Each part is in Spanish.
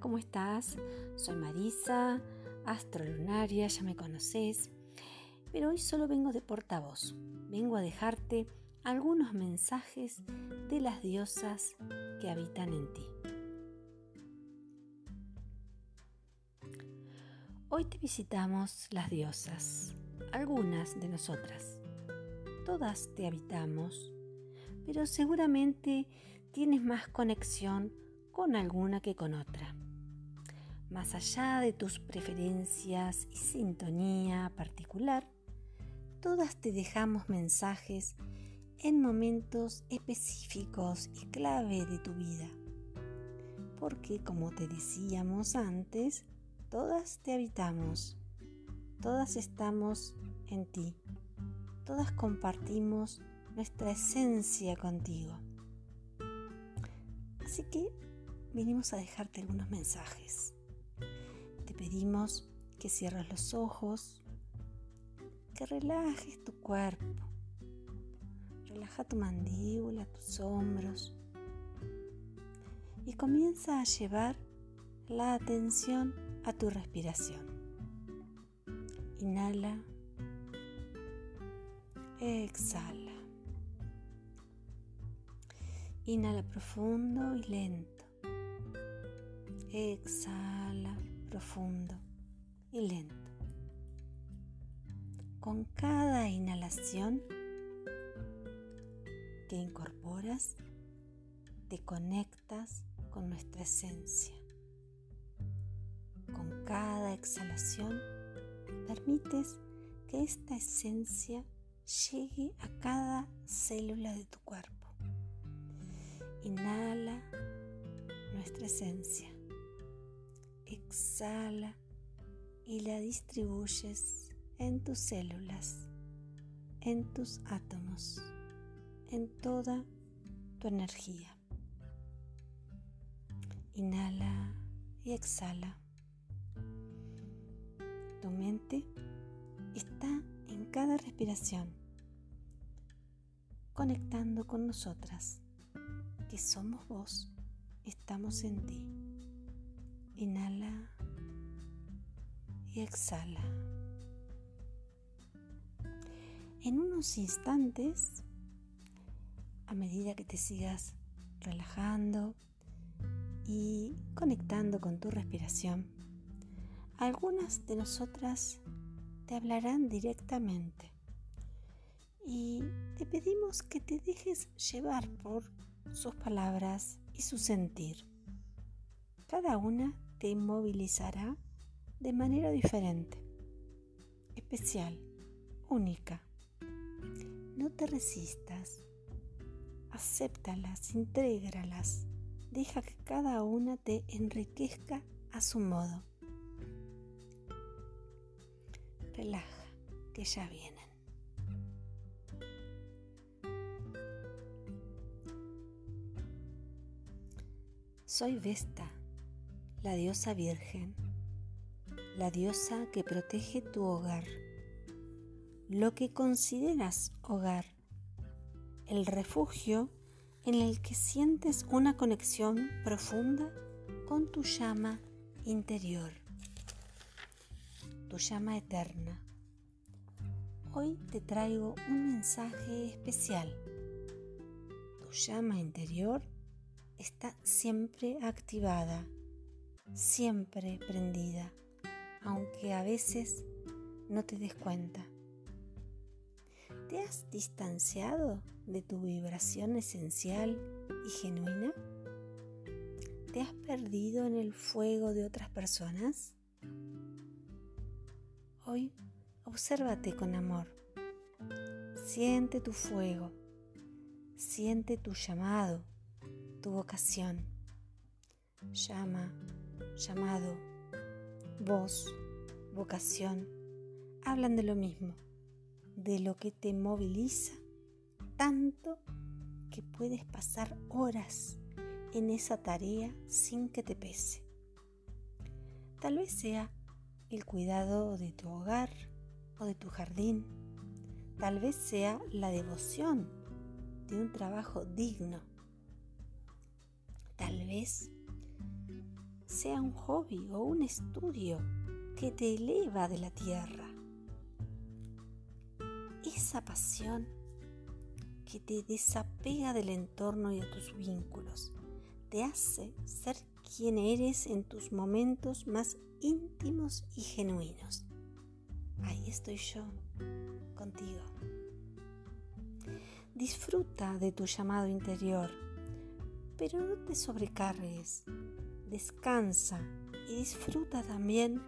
¿cómo estás? Soy Marisa, astrolunaria, ya me conoces, pero hoy solo vengo de portavoz. Vengo a dejarte algunos mensajes de las diosas que habitan en ti. Hoy te visitamos las diosas, algunas de nosotras. Todas te habitamos, pero seguramente tienes más conexión con alguna que con otra. Más allá de tus preferencias y sintonía particular, todas te dejamos mensajes en momentos específicos y clave de tu vida. Porque como te decíamos antes, todas te habitamos, todas estamos en ti, todas compartimos nuestra esencia contigo. Así que vinimos a dejarte algunos mensajes. Pedimos que cierres los ojos, que relajes tu cuerpo. Relaja tu mandíbula, tus hombros y comienza a llevar la atención a tu respiración. Inhala, exhala. Inhala profundo y lento. Exhala profundo y lento. Con cada inhalación que incorporas, te conectas con nuestra esencia. Con cada exhalación, permites que esta esencia llegue a cada célula de tu cuerpo. Inhala nuestra esencia. Exhala y la distribuyes en tus células, en tus átomos, en toda tu energía. Inhala y exhala. Tu mente está en cada respiración, conectando con nosotras que somos vos, estamos en ti. Inhala y exhala. En unos instantes, a medida que te sigas relajando y conectando con tu respiración, algunas de nosotras te hablarán directamente y te pedimos que te dejes llevar por sus palabras y su sentir. Cada una te inmovilizará de manera diferente, especial, única. No te resistas, acéptalas, intrégralas, deja que cada una te enriquezca a su modo. Relaja, que ya vienen. Soy Vesta, la diosa virgen, la diosa que protege tu hogar, lo que consideras hogar, el refugio en el que sientes una conexión profunda con tu llama interior, tu llama eterna. Hoy te traigo un mensaje especial. Tu llama interior está siempre activada, siempre prendida, aunque a veces no te des cuenta. ¿Te has distanciado de tu vibración esencial y genuina? ¿Te has perdido en el fuego de otras personas? Hoy obsérvate con amor. Siente tu fuego. Siente tu llamado tu vocación. Llama, llamado, voz, vocación, hablan de lo mismo, de lo que te moviliza tanto que puedes pasar horas en esa tarea sin que te pese. Tal vez sea el cuidado de tu hogar o de tu jardín. Tal vez sea la devoción de un trabajo digno Tal vez sea un hobby o un estudio que te eleva de la tierra. Esa pasión que te desapega del entorno y de tus vínculos, te hace ser quien eres en tus momentos más íntimos y genuinos. Ahí estoy yo, contigo. Disfruta de tu llamado interior, pero no te sobrecargues. Descansa y disfruta también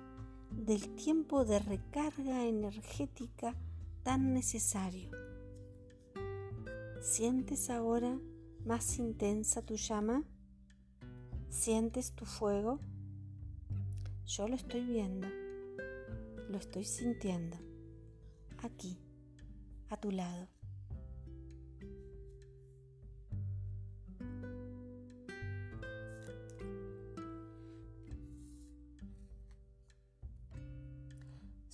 del tiempo de recarga energética tan necesario. ¿Sientes ahora más intensa tu llama? ¿Sientes tu fuego? Yo lo estoy viendo, lo estoy sintiendo, aquí, a tu lado.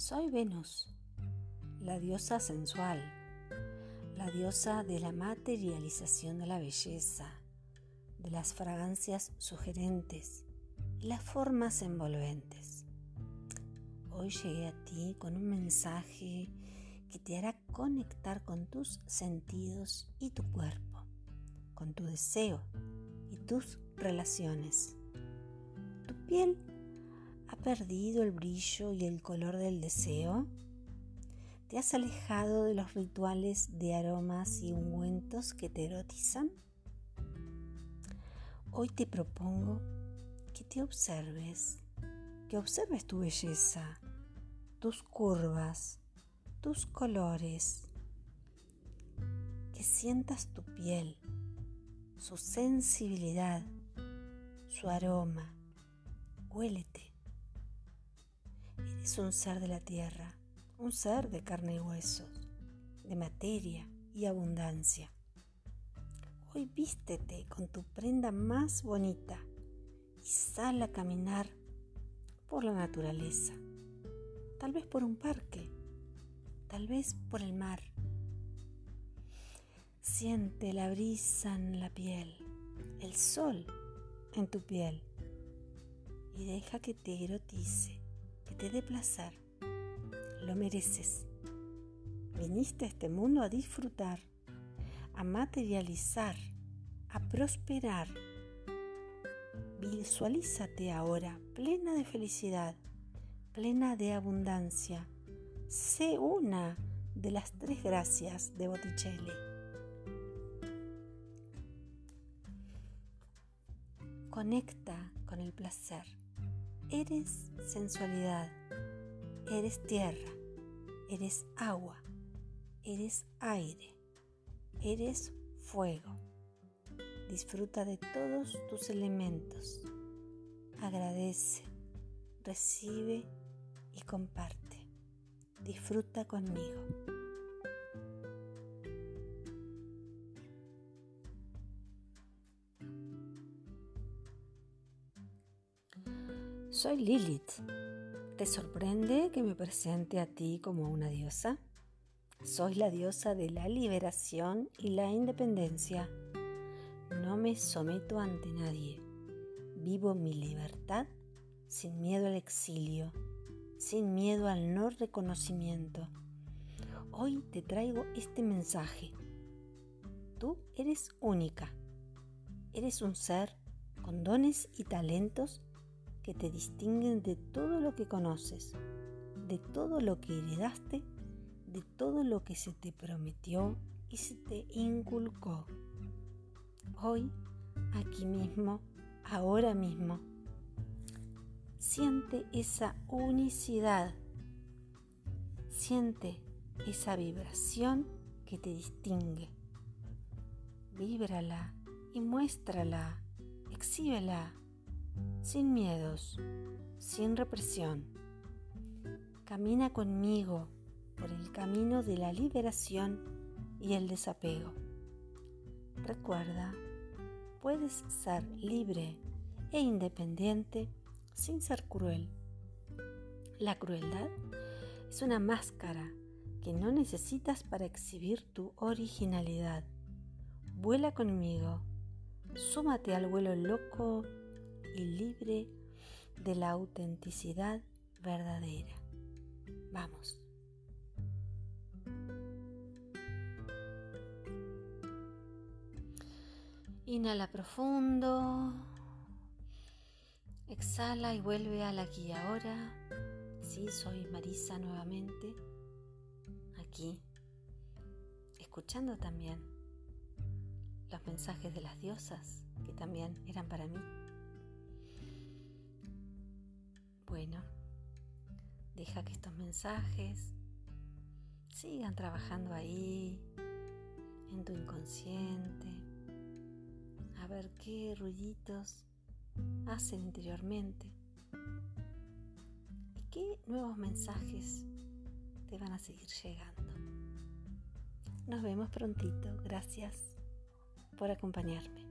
Soy Venus, la diosa sensual, la diosa de la materialización de la belleza, de las fragancias sugerentes y las formas envolventes. Hoy llegué a ti con un mensaje que te hará conectar con tus sentidos y tu cuerpo, con tu deseo y tus relaciones. Tu piel ¿Ha perdido el brillo y el color del deseo? ¿Te has alejado de los rituales de aromas y ungüentos que te erotizan? Hoy te propongo que te observes, que observes tu belleza, tus curvas, tus colores, que sientas tu piel, su sensibilidad, su aroma. Huélete. Eres un ser de la tierra, un ser de carne y huesos, de materia y abundancia. Hoy vístete con tu prenda más bonita y sal a caminar por la naturaleza, tal vez por un parque, tal vez por el mar. Siente la brisa en la piel, el sol en tu piel y deja que te erotice que te dé placer. Lo mereces. Viniste a este mundo a disfrutar, a materializar, a prosperar. Visualízate ahora plena de felicidad, plena de abundancia. Sé una de las tres gracias de Botticelli. Conecta con el placer. Eres sensualidad, eres tierra, eres agua, eres aire, eres fuego. Disfruta de todos tus elementos. Agradece, recibe y comparte. Disfruta conmigo. Soy Lilith. ¿Te sorprende que me presente a ti como una diosa? Soy la diosa de la liberación y la independencia. No me someto ante nadie. Vivo mi libertad sin miedo al exilio, sin miedo al no reconocimiento. Hoy te traigo este mensaje. Tú eres única. Eres un ser con dones y talentos que te distinguen de todo lo que conoces, de todo lo que heredaste, de todo lo que se te prometió y se te inculcó. Hoy, aquí mismo, ahora mismo, siente esa unicidad, siente esa vibración que te distingue. Víbrala y muéstrala, exhíbela sin miedos, sin represión. Camina conmigo por el camino de la liberación y el desapego. Recuerda, puedes ser libre e independiente sin ser cruel. La crueldad es una máscara que no necesitas para exhibir tu originalidad. Vuela conmigo, súmate al vuelo loco y libre de la autenticidad verdadera. Vamos. Inhala profundo. Exhala y vuelve a la aquí ahora. Sí, soy Marisa nuevamente. Aquí. Escuchando también los mensajes de las diosas que también eran para mí. Bueno, deja que estos mensajes sigan trabajando ahí, en tu inconsciente a ver qué ruiditos hacen interiormente y qué nuevos mensajes te van a seguir llegando. Nos vemos prontito. Gracias por acompañarme.